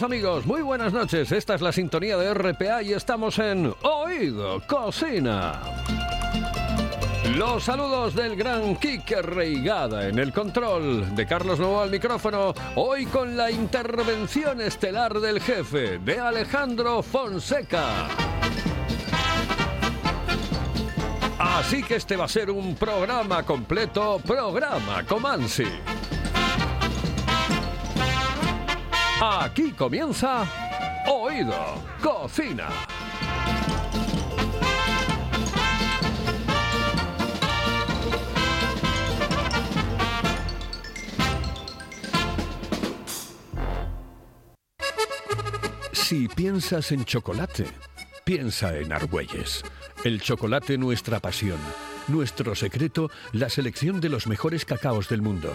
Amigos, muy buenas noches. Esta es la sintonía de RPA y estamos en Oído Cocina. Los saludos del gran Quique Reigada en el control, de Carlos Novo al micrófono, hoy con la intervención estelar del jefe, de Alejandro Fonseca. Así que este va a ser un programa completo, programa Comansi. Aquí comienza Oído Cocina. Si piensas en chocolate, piensa en Argüelles. El chocolate nuestra pasión. Nuestro secreto, la selección de los mejores cacaos del mundo.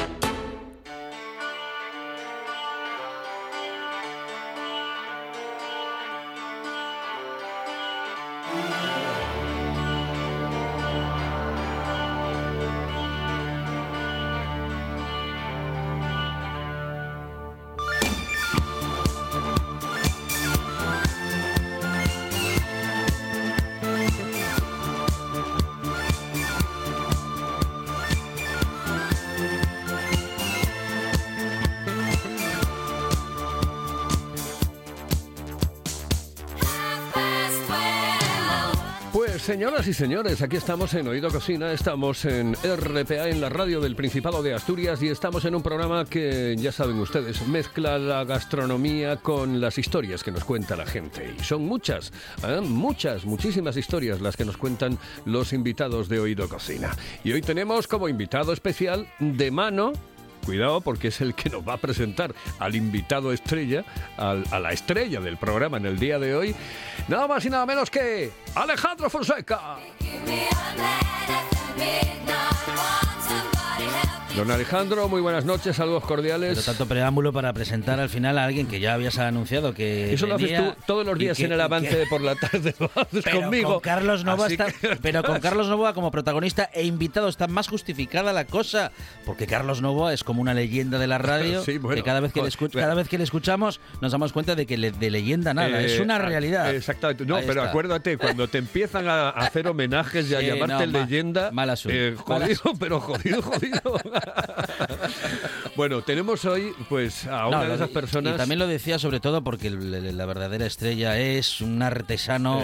Señoras y señores, aquí estamos en Oído Cocina, estamos en RPA, en la radio del Principado de Asturias y estamos en un programa que, ya saben ustedes, mezcla la gastronomía con las historias que nos cuenta la gente. Y son muchas, ¿eh? muchas, muchísimas historias las que nos cuentan los invitados de Oído Cocina. Y hoy tenemos como invitado especial de mano Cuidado porque es el que nos va a presentar al invitado estrella, a la estrella del programa en el día de hoy, nada más y nada menos que Alejandro Fonseca. Don Alejandro, muy buenas noches, saludos cordiales. Pero tanto preámbulo para presentar al final a alguien que ya habías anunciado que. Eso lo haces tú todos los días que- en el avance de por la tarde, lo haces Pero conmigo. con Carlos Nova está, que- pero con Carlos Novoa como protagonista e invitado está más justificada la cosa, porque Carlos Novoa es como una leyenda de la radio, Sí, bueno, que cada vez que, le escu- joder. cada vez que le escuchamos nos damos cuenta de que le- de leyenda nada, Eh, es una ah, realidad. Exactamente. No, Ahí pero está. acuérdate, cuando te empiezan a hacer homenajes y a Sí, llamarte no, ma- leyenda, mal asunto. eh, Mal jodido, pero jodido, jodido. bueno, tenemos hoy pues a una No, de esas personas. Y también lo decía sobre todo porque la verdadera estrella es un artesano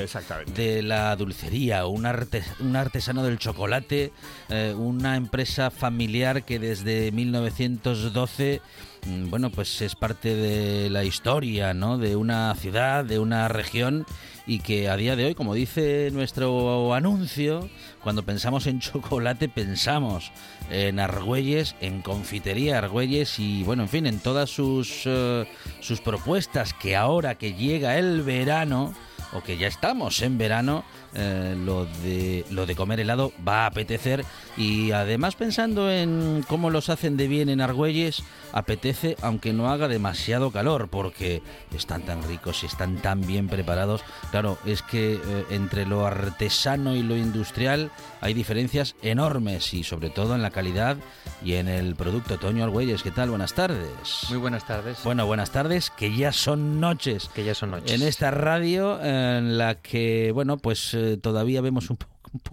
de la dulcería, un, arte- un artesano del chocolate, eh, una empresa familiar que desde 1912 mm, bueno, pues es parte de la historia, ¿no? De una ciudad, de una región y que a día de hoy, como dice nuestro anuncio, cuando pensamos en chocolate pensamos en Argüelles, en confitería Argüelles y bueno, en fin, en todas sus, eh, sus propuestas que ahora que llega el verano, o que ya estamos en verano, eh, lo, de, lo de comer helado va a apetecer y además pensando en cómo los hacen de bien en Argüelles, apetece aunque no haga demasiado calor porque están tan ricos y están tan bien preparados. Claro, es que eh, entre lo artesano y lo industrial hay diferencias enormes y sobre todo en la calidad y en el producto. Toño Argüelles, ¿qué tal? Buenas tardes. Muy buenas tardes. Bueno, buenas tardes, que ya son noches. Que ya son noches. En esta radio en la que, bueno, pues eh, todavía vemos un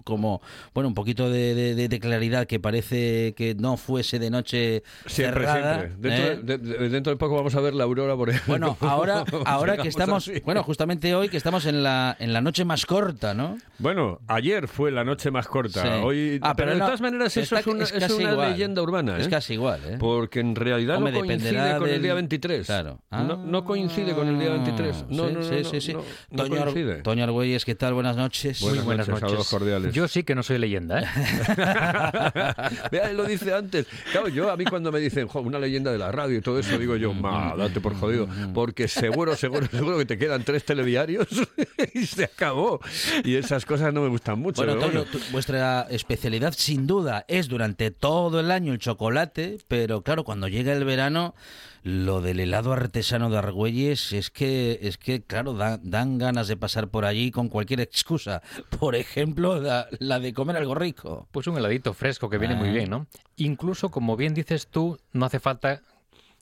como bueno un poquito de, de- de claridad que parece que no fuese de noche Siempre, cerrada, siempre. Dentro, ¿eh? de, de- dentro de poco vamos a ver la aurora boreal. bueno ahora ahora que estamos así. bueno justamente hoy que estamos en la en la noche más corta no Bueno, ayer fue la noche más corta. Sí. Hoy, Ah, pero, de no, todas maneras eso es una, es casi una leyenda urbana. es ¿eh? casi igual ¿eh? Porque en realidad Hombre, no coincide con el del- día 23. Claro. No, no coincide con el día 23. No, sí, no, no, sí, no, sí, sí. no, no Toño, Ar-. Toño Argüelles, ¿qué tal? Buenas noches. Buenas buenas noches, noches. Yo sí que no soy leyenda, ¿eh? Vea, él lo dice antes. Claro, yo a mí cuando me dicen "Jo, una leyenda de la radio y todo eso, digo yo, ma, date por jodido. Porque seguro, seguro, seguro que te quedan tres telediarios y se acabó. Y esas cosas no me gustan mucho. Bueno, tu- vuestra especialidad sin duda es durante todo el año el chocolate, pero claro, cuando llega el verano, lo del helado artesano de Argüelles es que, es que claro, da- dan ganas de pasar por allí con cualquier excusa. Por ejemplo, la, la de comer algo rico. Pues un heladito fresco que viene muy Ah. bien, ¿no? Incluso, como bien dices tú, no hace falta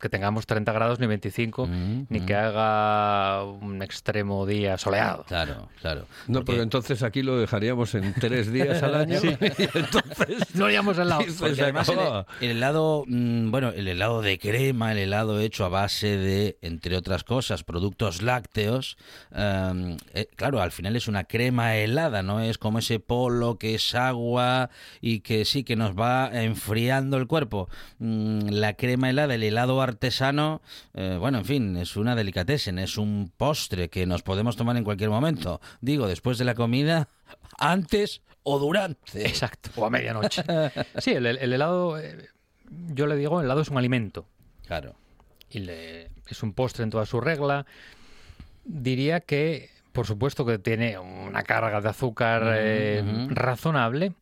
que tengamos 30 grados ni 25, Mm, ni mm. que haga un extremo día soleado. Claro, claro. No, Porque- porque entonces aquí lo dejaríamos en tres días al año. Y entonces. No haríamos al lado. Sí, Porque se además el, helado, mm, bueno, el helado de crema, el helado hecho a base de, entre otras cosas, productos lácteos, em, eh, claro, al final es una crema helada, no es como ese polo que es agua y que sí que nos va enfriando el cuerpo. Mm, la crema helada, el helado artesano, eh, bueno, en fin, es una delicatessen, es un postre que nos podemos tomar en cualquier momento. Digo, después de la comida, antes o durante. Exacto. O a medianoche. Sí, el, el helado, eh, yo le digo, el helado es un alimento. Claro. y le- es un postre en toda su regla. Diría que, por supuesto, que tiene una carga de azúcar eh, razonable,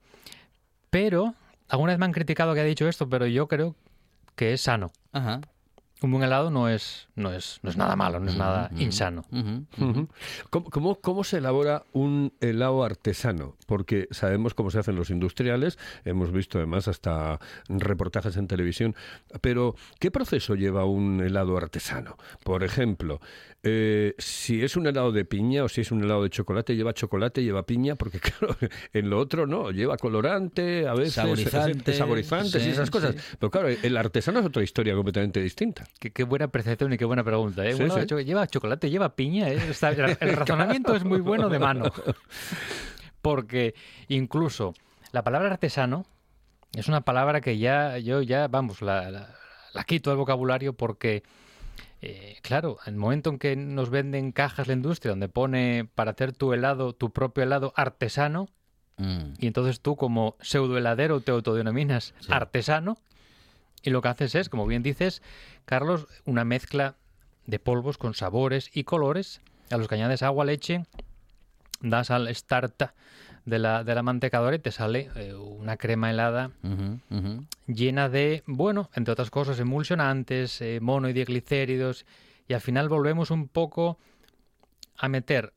pero alguna vez me han criticado que ha dicho esto, pero yo creo que es sano. Ajá. Un buen helado no es, no es, no es nada malo, no es nada insano. ¿Cómo, cómo, cómo se elabora un helado artesano? Porque sabemos cómo se hacen los industriales, hemos visto además hasta reportajes en televisión, pero ¿qué proceso lleva un helado artesano? Por ejemplo, eh, si es un helado de piña o si es un helado de chocolate, lleva chocolate, lleva piña, porque claro, en lo otro no, lleva colorante, a veces Saborizante, saborizantes y esas cosas. sí. Pero claro, el artesano es otra historia completamente distinta. Qué, qué buena percepción y qué buena pregunta. ¿eh? Sí, Bueno, sí. cho- lleva chocolate, lleva piña. ¿eh? El razonamiento es muy bueno de mano. Porque incluso la palabra artesano es una palabra que ya, yo ya, vamos, la, la- la quito del vocabulario porque, eh, claro, en el momento en que nos venden cajas la industria donde pone para hacer tu helado, tu propio helado artesano, Mm. y entonces tú como pseudo heladero te autodenominas Sí. artesano y lo que haces es, como bien dices, Carlos, una mezcla de polvos con sabores y colores a los que añades agua, leche, das al start de la, de la mantecadora y te sale eh, una crema helada llena de, bueno, entre otras cosas, emulsionantes, eh, mono y diglicéridos, y al final volvemos un poco a meter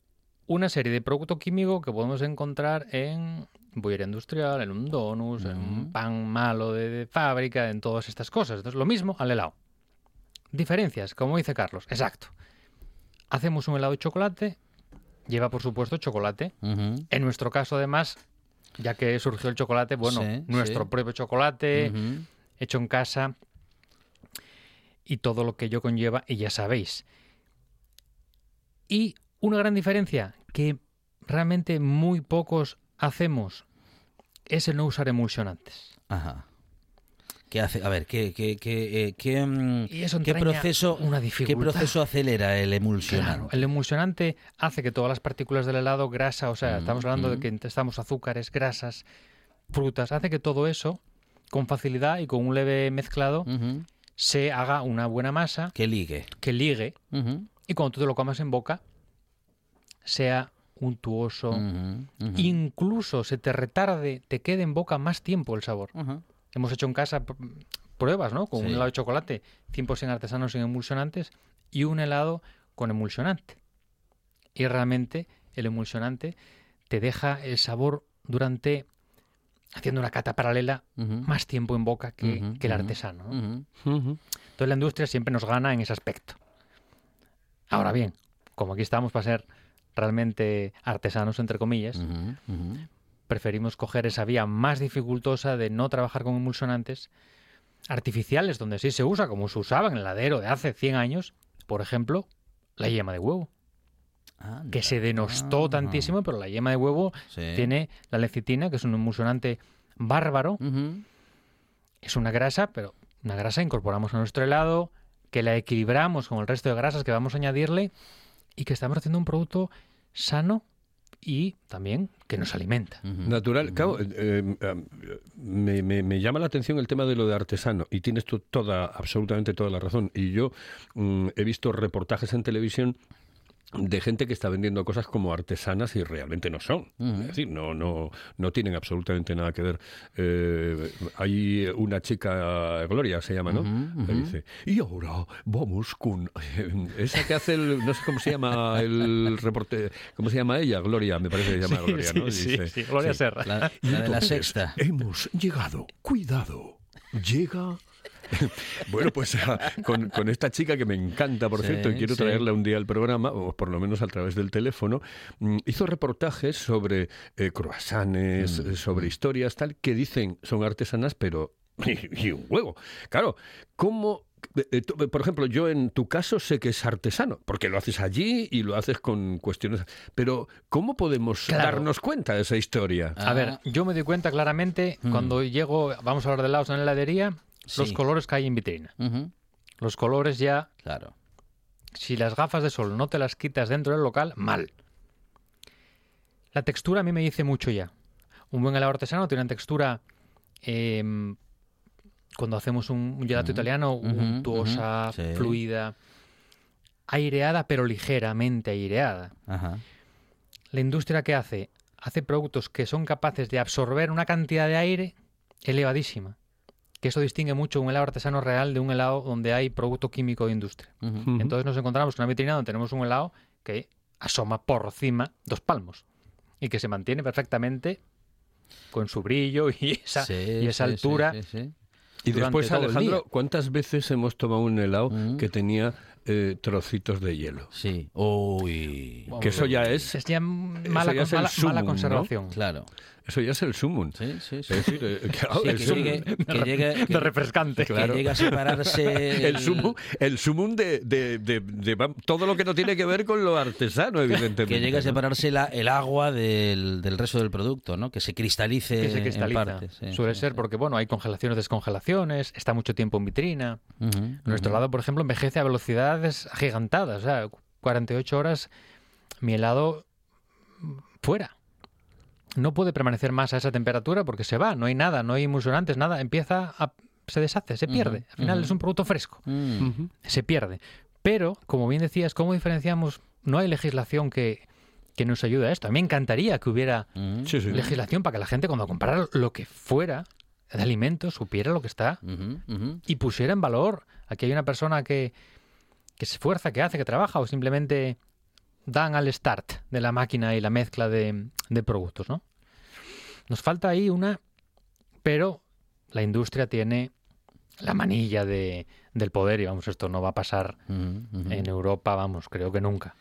una serie de producto químico que podemos encontrar en bollera industrial, en un donus, en un pan malo de, de fábrica, en todas estas cosas. Entonces, lo mismo al helado. Diferencias, como dice Carlos, exacto. Hacemos un helado de chocolate, lleva por supuesto chocolate. En nuestro caso, además, ya que surgió el chocolate, bueno, Sí, nuestro sí. propio chocolate, hecho en casa y todo lo que ello conlleva, y ya sabéis. Y una gran diferencia que realmente muy pocos hacemos es el no usar emulsionantes. Ajá. ¿Qué hace? A ver, ¿qué, qué, qué, eh, qué, mm, proceso, una qué proceso acelera el emulsionante? Claro, el emulsionante hace que todas las partículas del helado, grasa, o sea, Mm, estamos hablando de mm. que estamos azúcares, grasas, frutas, hace que todo eso, con facilidad y con un leve mezclado, se haga una buena masa Que ligue. que ligue y cuando tú te lo comas en boca, sea untuoso, incluso se te retarde, te quede en boca más tiempo el sabor. Hemos hecho en casa pr- pruebas, ¿no? Con un helado de chocolate 100% artesano sin emulsionantes y un helado con emulsionante. Y realmente el emulsionante te deja el sabor durante, haciendo una cata paralela, más tiempo en boca que, el artesano. ¿no? Entonces la industria siempre nos gana en ese aspecto. Ahora bien, como aquí estamos para ser realmente artesanos, entre comillas, preferimos coger esa vía más dificultosa de no trabajar con emulsionantes artificiales, donde sí se usa, como se usaba en el heladero de hace 100 años, por ejemplo, la yema de huevo, Anda. que se denostó Ah. tantísimo, pero la yema de huevo Sí. tiene la lecitina, que es un emulsionante bárbaro, es una grasa, pero una grasa incorporamos a nuestro helado, que la equilibramos con el resto de grasas que vamos a añadirle y que estamos haciendo un producto sano y también que nos alimenta. Natural, claro, eh, eh, me, me- me llama la atención el tema de lo de artesano y tienes tú toda, absolutamente toda la razón. Y yo mm, he visto reportajes en televisión de gente que está vendiendo cosas como artesanas y realmente no son. Es decir, no, no, no tienen absolutamente nada que ver. Eh, hay una chica, Gloria se llama, ¿no? Dice, y ahora vamos con esa que hace el, no sé cómo se llama el reporte, ¿cómo se llama ella? Gloria, me parece que se llama Sí, Gloria, ¿no? sí, Dice, sí, Gloria sí. Serra. La, Y la de la entonces, sexta. Hemos llegado. Cuidado. Llega. bueno, pues ah, con, con esta chica que me encanta, por Sí, cierto, y quiero sí. traerla un día al programa, o por lo menos a través del teléfono, mm, hizo reportajes sobre eh, croissants, Mm, eh, sobre historias, tal, que dicen son artesanas, pero. Y, y un huevo. Claro, ¿cómo.? eh, tú, Por ejemplo, yo en tu caso sé que es artesano, porque lo haces allí y lo haces con cuestiones. Pero, ¿cómo podemos Claro. darnos cuenta de esa historia? A ver, Ah. yo me doy cuenta claramente Mm. cuando llego, vamos a hablar de helados en la heladería, los colores que hay en vitrina. Los colores ya, Claro. si las gafas de sol no te las quitas dentro del local, mal. La textura a mí me dice mucho ya. Un buen helado artesano tiene una textura, em, cuando hacemos un, un gelato italiano, untuosa, sí. fluida, aireada pero ligeramente aireada. Ajá. La industria que hace, hace productos que son capaces de absorber una cantidad de aire elevadísima. Que eso distingue mucho un helado artesano real de un helado donde hay producto químico de industria. Entonces nos encontramos con una vitrina donde tenemos un helado que asoma por encima dos palmos y que se mantiene perfectamente con su brillo y esa, Sí, y esa sí, altura. sí, sí, sí. Y durante después, Alejandro. ¿cuántas veces hemos tomado un helado que tenía eh, trocitos de hielo? Sí. Uy. Que eso ya es, Es ya mala, ya es el mala- sumum, mala ¿no? conservación. Claro. eso ya es el sumum. Sí, sí, sí. Es decir, eh, claro, Sí, el que sumum. llegue, que llegue- que- De refrescante. que llegue a separarse El sumum, el sumum de, de- de- de va- todo lo que no tiene que ver con lo artesano, evidentemente. que llegue a separarse la- el agua del, del resto del producto, ¿no? Que se cristalice, que se cristaliza. en parte. sí, Suele sí, ser sí. porque, bueno, hay congelaciones, descongelaciones, está mucho tiempo en vitrina. Ujú, Nuestro helado, por ejemplo, envejece a velocidades agigantadas. O sea, 48 horas mi helado mm, fuera. No puede permanecer más a esa temperatura porque se va, no hay nada, no hay emulsionantes, nada. Empieza a... se deshace, se pierde. Al final es un producto fresco, Mm. Ujú. se pierde. Pero, como bien decías, ¿cómo diferenciamos? No hay legislación que, que nos ayude a esto. A mí me encantaría que hubiera Sí, sí. legislación para que la gente cuando comprara lo que fuera de alimentos supiera lo que está y pusiera en valor. Aquí hay una persona que, que se esfuerza, que hace, que trabaja o simplemente dan al start de la máquina y la mezcla de, de productos, ¿no? Nos falta ahí una, pero la industria tiene la manilla de, del poder y vamos, esto no va a pasar en Europa, vamos, creo que nunca.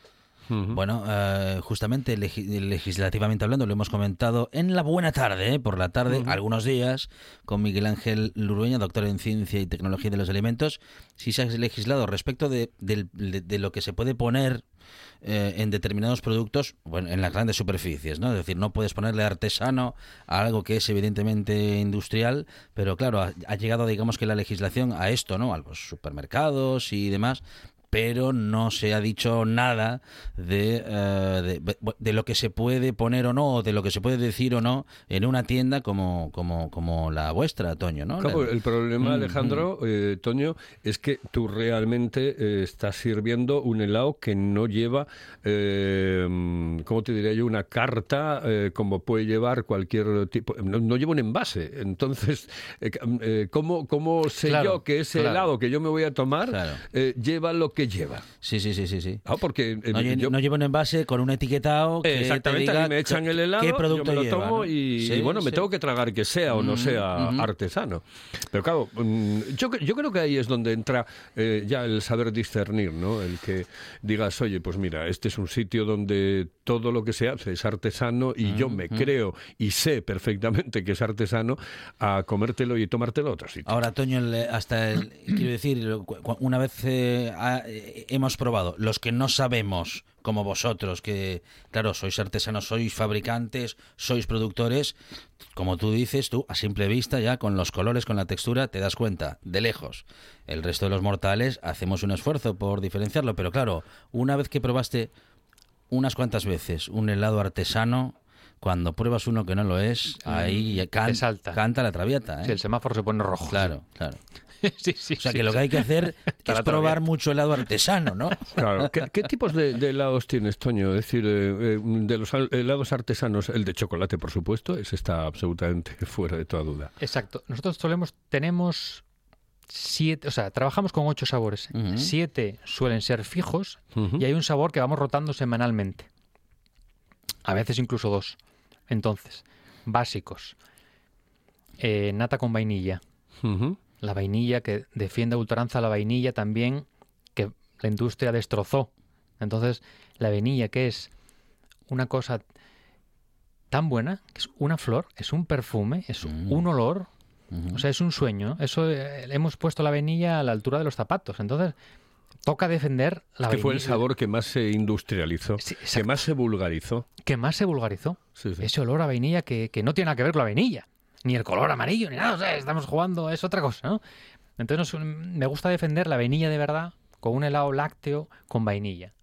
Bueno, eh, justamente legi- legislativamente hablando, lo hemos comentado en la buena tarde, ¿eh? por la tarde, algunos días, con Miguel Ángel Lurueña, doctor en Ciencia y Tecnología de los Alimentos. Si se ha legislado respecto de- de lo que se puede poner eh, en determinados productos, bueno, en las grandes superficies, ¿no? Es decir, no puedes ponerle artesano a algo que es evidentemente industrial, pero claro, ha, ha llegado, digamos que la legislación a esto, ¿no? A los supermercados y demás pero no se ha dicho nada de, eh, de, de lo que se puede poner o no, o de lo que se puede decir o no en una tienda como, como, como la vuestra, Toño, ¿no? Claro, La- el problema, Mm, Alejandro, eh, Toño, es que tú realmente eh, estás sirviendo un helado que no lleva, eh, mm, ¿cómo te diría yo? Una carta eh, como puede llevar cualquier tipo. No, no lleva un envase. Entonces, ¿cómo, ¿cómo sé Claro, yo que ese claro. helado que yo me voy a tomar lleva lo que lleva? Sí, sí, sí, sí, sí. Ah, porque eh, No, yo- no lleva un envase con un etiquetado que Exactamente, te a diga mí me echan el helado, qué producto yo me lo lleva, tomo ¿no? y, Sí, y bueno, me sí. tengo que tragar que sea o no Mm, sea artesano. Pero claro, mm, yo, yo creo que ahí es donde entra eh, ya el saber discernir, ¿no? El que digas, oye, pues mira, este es un sitio donde todo lo que se hace es artesano y yo me creo y sé perfectamente que es artesano a comértelo y tomártelo a otro sitio. Ahora, Toño, el- hasta el, quiero decir, una vez eh, eh, hemos probado, los que no sabemos, como vosotros, que, claro, sois artesanos, sois fabricantes, sois productores, como tú dices, tú, a simple vista, ya con los colores, con la textura, te das cuenta, de lejos. El resto de los mortales hacemos un esfuerzo por diferenciarlo, pero claro, una vez que probaste unas cuantas veces un helado artesano, cuando pruebas uno que no lo es, ahí can- salta. canta la traviata. ¿eh? Sí, el semáforo se pone rojo. Claro, claro. sí, sí, O sea sí, que lo que hay que hacer es probar mucho helado artesano, ¿no? Claro. ¿Qué, qué tipos de, de helados tienes, Toño? Es decir, eh, eh, de los helados artesanos, el de chocolate, por supuesto, ese está absolutamente fuera de toda duda. Exacto. Nosotros solemos, tenemos siete, o sea, trabajamos con ocho sabores. Siete suelen ser fijos y hay un sabor que vamos rotando semanalmente. A veces incluso dos. Entonces, básicos. Eh, nata con vainilla. Ujú. La vainilla que defiende a ultranza la vainilla también que la industria destrozó. Entonces, la vainilla que es una cosa tan buena, que es una flor, es un perfume, es Mm. un olor, o sea, es un sueño. Eso eh, hemos puesto la vainilla a la altura de los zapatos. Entonces, toca defender la que fue el vainilla sabor que más se industrializó, Sí, que más se vulgarizó. que más se vulgarizó. Sí, sí. Ese olor a vainilla que, que no tiene nada que ver con la vainilla. Ni el color amarillo, ni nada. O sea, estamos jugando, es otra cosa, ¿no? Entonces nos- me gusta defender la vainilla de verdad con un helado lácteo con vainilla.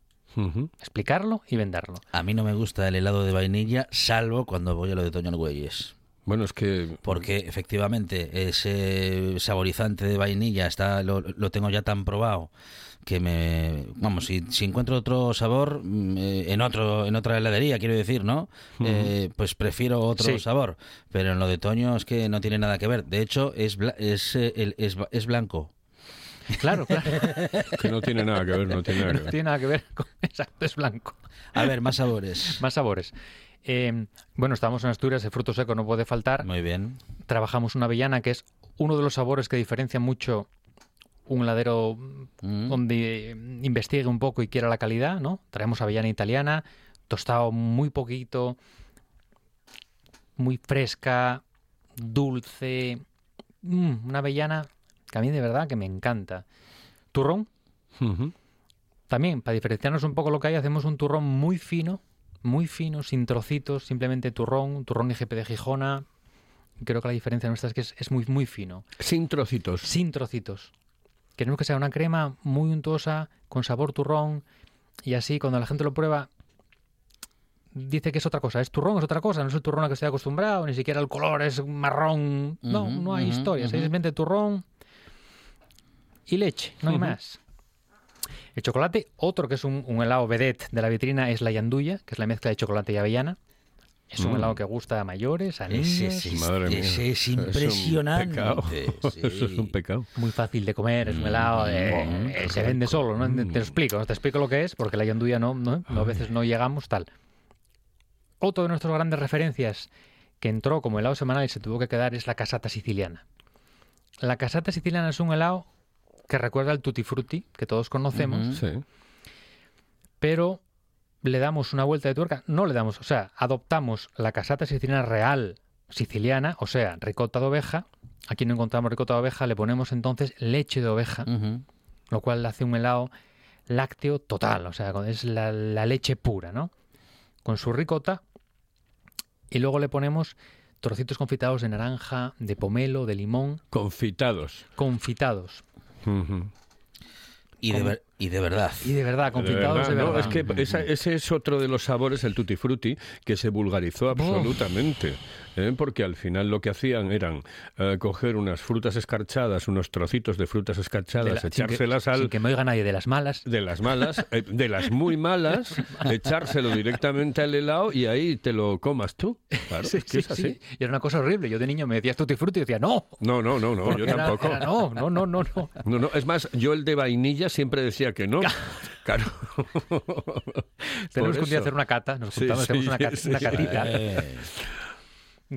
Explicarlo y venderlo. A mí no me gusta el helado de vainilla, salvo cuando voy a lo de Toño Argüelles. Bueno, es que Porque efectivamente ese saborizante de vainilla está lo, lo tengo ya tan probado que me vamos si, si encuentro otro sabor mm, eh, en otro en otra heladería quiero decir no Eh, pues prefiero otro Sí. sabor pero en lo de Toño es que no tiene nada que ver de hecho es bla- es eh, el- es, es blanco Claro, claro. que no tiene nada que ver, no tiene nada que no ver. tiene nada que ver con... Exacto, es blanco. a ver más sabores Más sabores. Eh, bueno, estamos en Asturias, el fruto seco no puede faltar. muy bien Trabajamos una avellana que es uno de los sabores que diferencia mucho un heladero Mm. donde investigue un poco y quiera la calidad, ¿no? Traemos avellana italiana, tostado muy poquito, muy fresca, dulce, mm, una avellana que a mí de verdad que me encanta. Turrón, también, para diferenciarnos un poco lo que hay, hacemos un turrón muy fino, muy fino, sin trocitos, simplemente turrón, turrón IGP de Gijona. Creo que la diferencia nuestra es que es, es muy, muy fino, Sin trocitos. sin trocitos. Queremos que sea una crema muy untuosa, con sabor turrón, y así cuando la gente lo prueba, dice que es otra cosa. Es turrón, es otra cosa, no es el turrón al que estoy acostumbrado, ni siquiera el color es marrón. No, no hay ujú, historia, es ujú. simplemente turrón y leche, no hay más. El chocolate, otro que es un, un helado vedette de la vitrina, es la yanduya, que es la mezcla de chocolate y avellana. Es un Mm. helado que gusta a mayores, a niños. Madre ese es Es un impresionante pecado. sí. Eso es un pecado. Muy fácil de comer, es un helado, de- Mm, eh, qué se vende solo, ¿no? Te Mm. lo explico, no te explico lo que es, porque la yanduya no, no, no, a veces no llegamos, tal. Otro de nuestras grandes referencias que entró como helado semanal y se tuvo que quedar es la casata siciliana. La casata siciliana es un helado que recuerda al tutti frutti, que todos conocemos. Sí. pero le damos una vuelta de tuerca, no le damos, o sea, adoptamos la casata siciliana real siciliana, o sea, ricota de oveja. Aquí no encontramos ricota de oveja, le ponemos entonces leche de oveja, lo cual hace un helado lácteo total, o sea, es la, la leche pura, ¿no? Con su ricota y luego le ponemos trocitos confitados de naranja, de pomelo, de limón, Confitados. confitados. Y de, ver- Y de verdad. Y de verdad, De confitados de verdad, verdad. no, es que esa- ese es otro de los sabores, el tutti frutti, que se vulgarizó absolutamente. ¿eh? Porque al final lo que hacían eran eh, coger unas frutas escarchadas, unos trocitos de frutas De escarchadas, la- sin que- echárselas al, Sin que me oiga nadie de las malas. de las malas, eh, de las muy malas, echárselo directamente al helado y ahí te lo comas tú. Claro, Sí, es que sí, es así. sí. Y era una cosa horrible. Yo de niño me decías tutti frutti y decía, no. No, no, no, no, yo era- tampoco. era, no, no, no, no, no. No, no, es más, yo el de vainilla siempre decía que no. Claro. Tenemos que un día hacer una cata. Nos Sí, juntamos, hacemos sí, una, sí. una catita. Eh,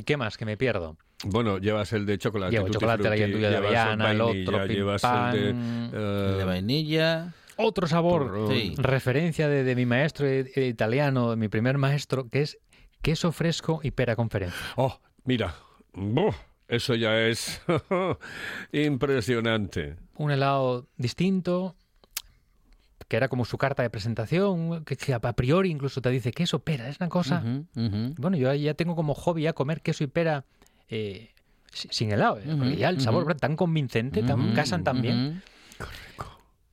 ¿Qué más? Que me pierdo. Bueno, llevas el de chocolate. Llevo chocolate, la llendulla de llevas avellana, el vainilla, otro, pim, llevas el de, el eh, de vainilla. Otro sabor. Sí. referencia de, de mi maestro i- italiano, de mi primer maestro, que es queso fresco y pera conferencia. Oh, mira. Buh, eso ya es impresionante. Un helado distinto, que era como su carta de presentación, que, que a priori incluso te dice queso, pera, es una cosa... Bueno, yo ya tengo como hobby ya comer queso y pera eh, si- sin helado, eh, porque Ujú, ya el sabor tan convincente, tan, casan tan bien. ujú.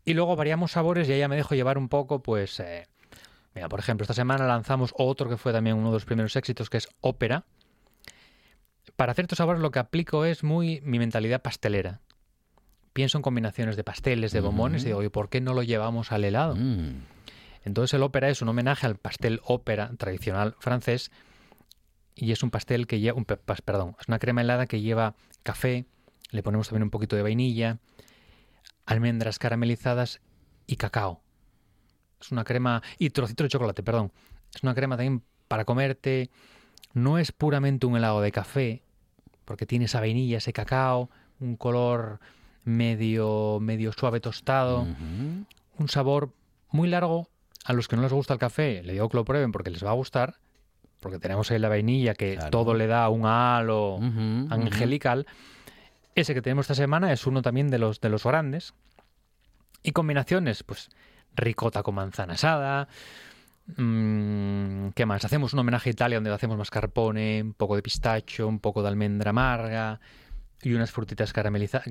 Y luego variamos sabores y ahí ya me dejo llevar un poco, pues... eh, mira, por ejemplo, esta semana lanzamos otro que fue también uno de los primeros éxitos, que es ópera. Para ciertos sabores lo que aplico es muy mi mentalidad pastelera. Pienso en combinaciones de pasteles, de bombones, y digo, ¿y por qué no lo llevamos al helado? Mm. Entonces el ópera es un homenaje al pastel ópera tradicional francés y es un pastel que lleva, un perdón, es una crema helada que lleva café, le ponemos también un poquito de vainilla, almendras caramelizadas y cacao. Es una crema y trocito de chocolate, perdón. Es una crema también para comerte. No es puramente un helado de café, porque tiene esa vainilla, ese cacao, un color medio medio suave tostado un sabor muy largo. A los que no les gusta el café, le digo que lo prueben porque les va a gustar, porque tenemos ahí la vainilla que Claro. todo le da un halo angelical. Ese que tenemos esta semana es uno también de los, de los grandes. Y combinaciones, pues ricota con manzana asada. mm, ¿Qué más? Hacemos un homenaje a Italia donde hacemos mascarpone, un poco de pistacho, un poco de almendra amarga y unas frutitas caramelizadas,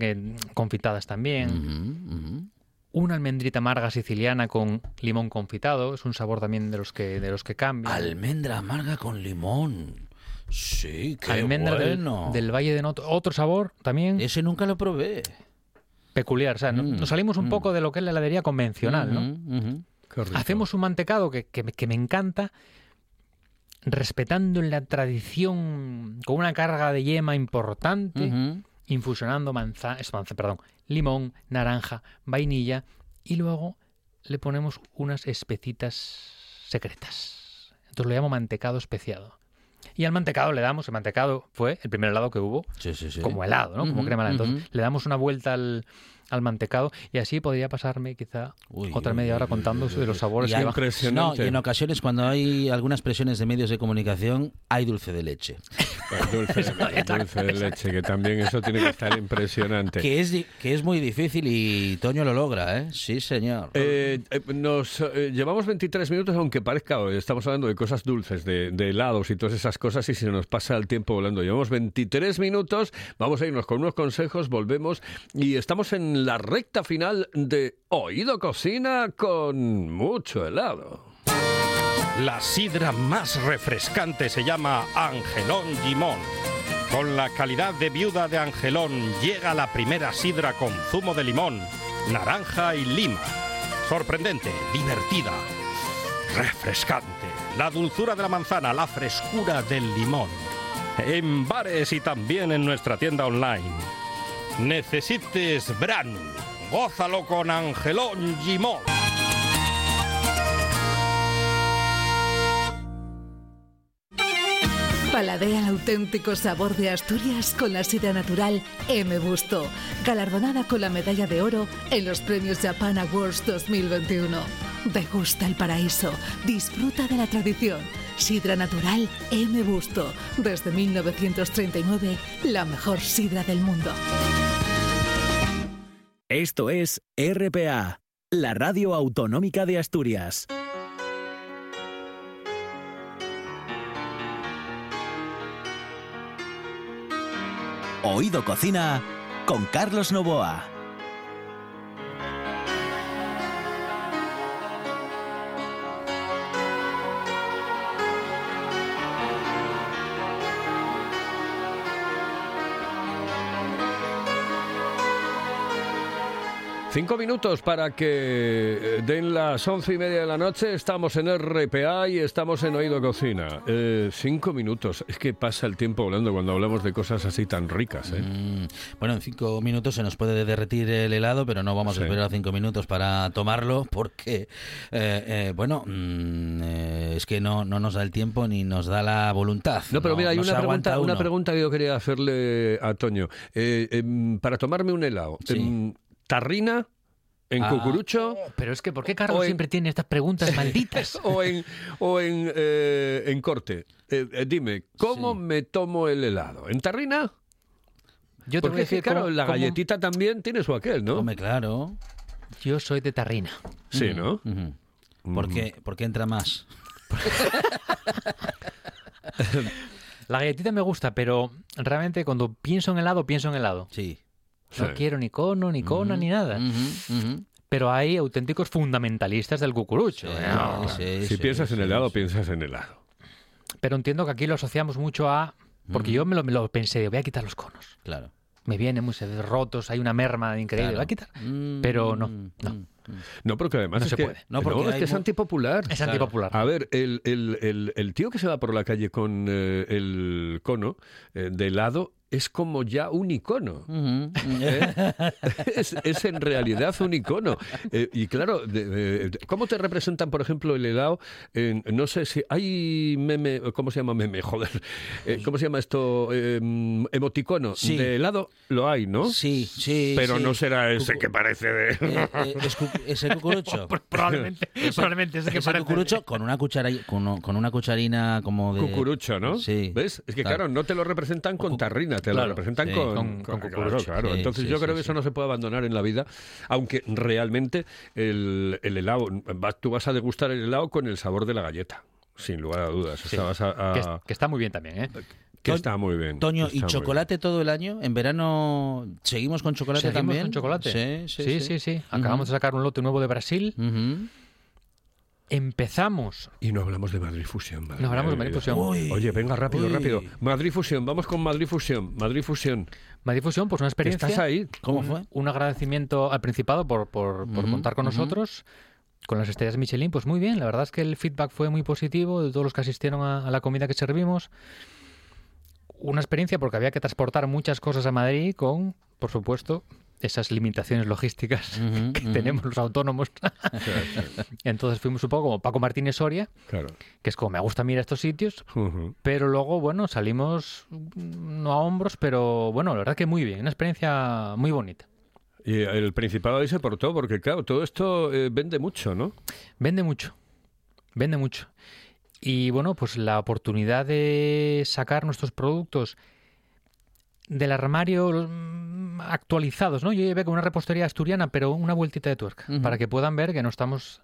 confitadas también una almendrita amarga siciliana con limón confitado, es un sabor también de los que de los que cambia. Almendra amarga con limón. Sí, qué Almendra del- bueno. del, Valle de Noto, otro sabor también Ese nunca lo probé. peculiar, o sea, Mm, nos salimos un mm. poco de lo que es la heladería convencional, ¿no? Hacemos un mantecado que, que me encanta, respetando la tradición, con una carga de yema importante, infusionando manzana, perdón, limón, naranja, vainilla y luego le ponemos unas especitas secretas. Entonces lo llamo mantecado especiado. Y al mantecado le damos, el mantecado fue el primer helado que hubo, Sí, sí, sí. como helado, ¿no? Como Ujú, crema helada. Entonces le damos una vuelta al, al mantecado y así podría pasarme quizá Uy, otra uy, media hora uy, contando uy, de los sabores Y que va. No, Impresionante. y en ocasiones cuando hay algunas presiones de medios de comunicación, hay dulce de leche. El dulce, el dulce de leche, que también eso tiene que estar impresionante. Que es, que es muy difícil y Toño lo logra, ¿eh? Sí, señor. Eh, eh, nos eh, llevamos 23 minutos, aunque parezca, hoy estamos hablando de cosas dulces, de, de helados y todas esas cosas, y se nos pasa el tiempo volando. Llevamos 23 minutos, vamos a irnos con unos consejos, volvemos, y estamos en la recta final de Oído Cocina con mucho helado. La sidra más refrescante se llama Angelón Gimón. Con la calidad de viuda de Angelón llega la primera sidra con zumo de limón, naranja y lima. Sorprendente, divertida, refrescante. La dulzura de la manzana, la frescura del limón. En bares y también en nuestra tienda online. Necesites Branu. Gózalo con Angelón Gimón. Paladea el auténtico sabor de Asturias con la sidra natural M. Busto, galardonada con la medalla de oro en los premios Japan Awards 2021. Degusta el paraíso, disfruta de la tradición. Sidra natural M. Busto, desde 1939, la mejor sidra del mundo. Esto es RPA, la radio autonómica de Asturias. Oído Cocina con Carlos Novoa. Cinco minutos para que eh, den las once y media de la noche. Estamos en RPA y estamos en Oído Cocina. Eh, cinco minutos. Es que pasa el tiempo volando cuando hablamos de cosas así tan ricas. ¿eh? Mm, bueno, en cinco minutos se nos puede derretir el helado, pero no vamos Sí. a esperar cinco minutos para tomarlo porque, eh, eh, bueno, mm, eh, es que no, no nos da el tiempo ni nos da la voluntad. No, pero mira, hay una pregunta, una pregunta que yo quería hacerle a Toño. Em, para tomarme un helado, Sí. ¿Tarrina? ¿En Ah. cucurucho? Pero es que, ¿por qué Carlos en- siempre tiene estas preguntas malditas? ¿O en, o en, eh, en corte? Eh, eh, dime, ¿cómo Sí. me tomo el helado? ¿En tarrina? Yo te voy Porque a es que, decir claro, cómo- la cómo- galletita también tiene su aquel, ¿no? Hombre, claro. Yo soy de tarrina. Sí, ¿no? Ujú. ¿Por, qué, por qué entra más? La galletita me gusta, pero realmente cuando pienso en helado, pienso en helado. Sí. No Sí. quiero ni cono, ni cona, ni nada. Pero hay auténticos fundamentalistas del cucurucho. Sí, ¿eh? No, sí, Si sí, piensas en helado, sí. piensas en helado. Pero entiendo que aquí lo asociamos mucho a... Porque yo me lo, me lo pensé, voy a quitar los conos. Claro. Me vienen muy rotos, hay una merma increíble, claro. voy a quitar. Mm, Pero no, mm, no. mm. No, porque además No es se que, puede. No, porque es, hay que es antipopular. Es Claro. antipopular. A ver, el, el- el- el tío que se va por la calle con eh, el cono eh, de helado es como ya un icono. ¿eh? es, es en realidad un icono. Eh, y claro, de- de- de- ¿cómo te representan, por ejemplo, el helado? no sé si hay meme, ¿cómo se llama meme? Joder, Eh, ¿cómo se llama esto? Eh, emoticono Sí. de helado, lo hay, ¿no? Sí, sí. Pero sí. no será ese Cucu- que parece de... Es, cu- es el cucurucho. Probablemente, probablemente ese que Es el parece- cucurucho con una, cuchara, con, con una cucharina como de... Cucurucho, ¿no? Sí. ¿Ves? Es que Claro. claro, no te lo representan con tarrina, te Claro, lo representan sí, con, con- con claro, cucurucho. claro. Sí, Entonces sí, yo sí, creo que eso no se puede abandonar en la vida, aunque realmente el, el helado, vas- tú vas a degustar el helado con el sabor de la galleta, sin lugar a dudas. O sea, vas a- a- que, que está muy bien también, ¿eh? que está muy bien. Toño, ¿y chocolate todo el año? ¿En verano seguimos con chocolate ¿Seguimos también? con chocolate? Sí, sí, sí, sí. sí. Acabamos de sacar un lote nuevo de Brasil. Ujú. Empezamos. Y no hablamos de Madrid Fusión. madre No hablamos de. Madrid Fusión. Uy. Oye, venga, rápido, Uy. rápido. Madrid Fusión, vamos con Madrid Fusión. Madrid Fusión. Madrid Fusión, pues una experiencia. ¿Estás ahí? ¿Cómo un, fue? un agradecimiento al Principado por, por, contar con nosotros. Con las estrellas Michelin, pues muy bien. La verdad es que el feedback fue muy positivo de todos los que asistieron a, a la comida que servimos. Una experiencia porque había que transportar muchas cosas a Madrid con, por supuesto, esas limitaciones logísticas que tenemos los autónomos. Entonces fuimos un poco como Paco Martínez Soria, Claro. que es como me gusta mirar estos sitios, pero luego, bueno, salimos mm, no a hombros, pero bueno, la verdad que muy bien, una experiencia muy bonita. Y el Principado ahí se portó, porque claro, todo esto eh, vende mucho, ¿no? Vende mucho, vende mucho. Y bueno, pues la oportunidad de sacar nuestros productos del armario mm, actualizados, ¿no? Yo llevé con una repostería asturiana, pero una vueltita de tuerca, para que puedan ver que no estamos,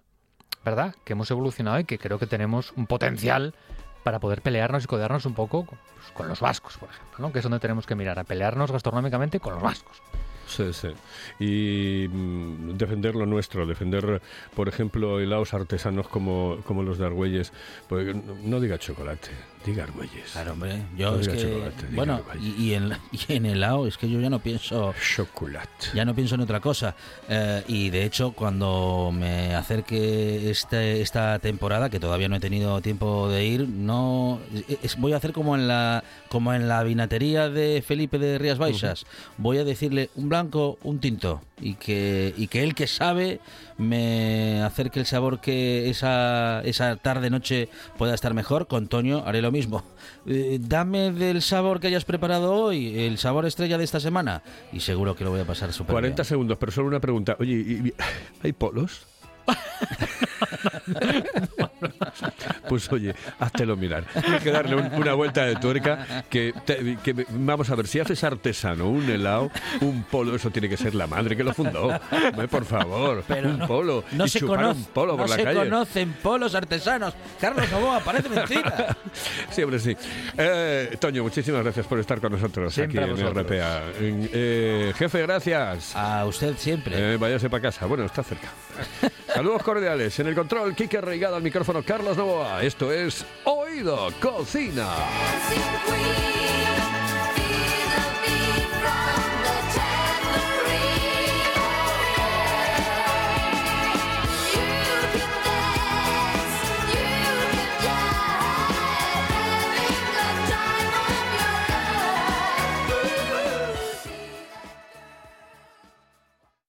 ¿verdad? Que hemos evolucionado y que creo que tenemos un potencial para poder pelearnos y codearnos un poco con, pues, con los vascos, por ejemplo, ¿no? Que es donde tenemos que mirar, a pelearnos gastronómicamente con los vascos. Sí, sí. Y mm, defender lo nuestro, defender, por ejemplo, helados artesanos como, como los de Argüelles. Pues, no diga chocolate, diga Argüelles. Claro, hombre. Yo es que... bueno, y, y en, y en helado es que yo ya no pienso... Chocolate. Ya no pienso en otra cosa. Eh, y de hecho, cuando me acerque este, esta temporada, que todavía no he tenido tiempo de ir, no es- voy a hacer como en la como en la vinatería de Felipe de Rías Baixas. Voy a decirle un blanco, un tinto. Y que, y que él que sabe me acerque el sabor que esa, esa tarde noche pueda estar mejor. Con Toño haré lo mismo. Eh, dame del sabor que hayas preparado hoy, el sabor estrella de esta semana. Y seguro que lo voy a pasar súper 40 bien. segundos, pero solo una pregunta. Oye, ¿y- y- ¿hay polos? Pues oye, háztelo mirar. Hay que darle un- una vuelta de tuerca que, te- que me- vamos a ver, si haces artesano un helado, un polo, eso tiene que ser la madre que lo fundó. Por favor, Pero un no- polo. No y se, conoce, un polo no por la se calle. conocen polos artesanos. Carlos Novoa, parece mentira. Siempre sí. Eh, Toño, muchísimas gracias por estar con nosotros Siempre aquí en. RPA. Eh, jefe, gracias. A usted siempre. Eh, váyase para casa. Bueno, está cerca. Saludos cordiales. En el control, Quique Reigado al micrófono, Carlos Novoa. Esto es Oído Cocina.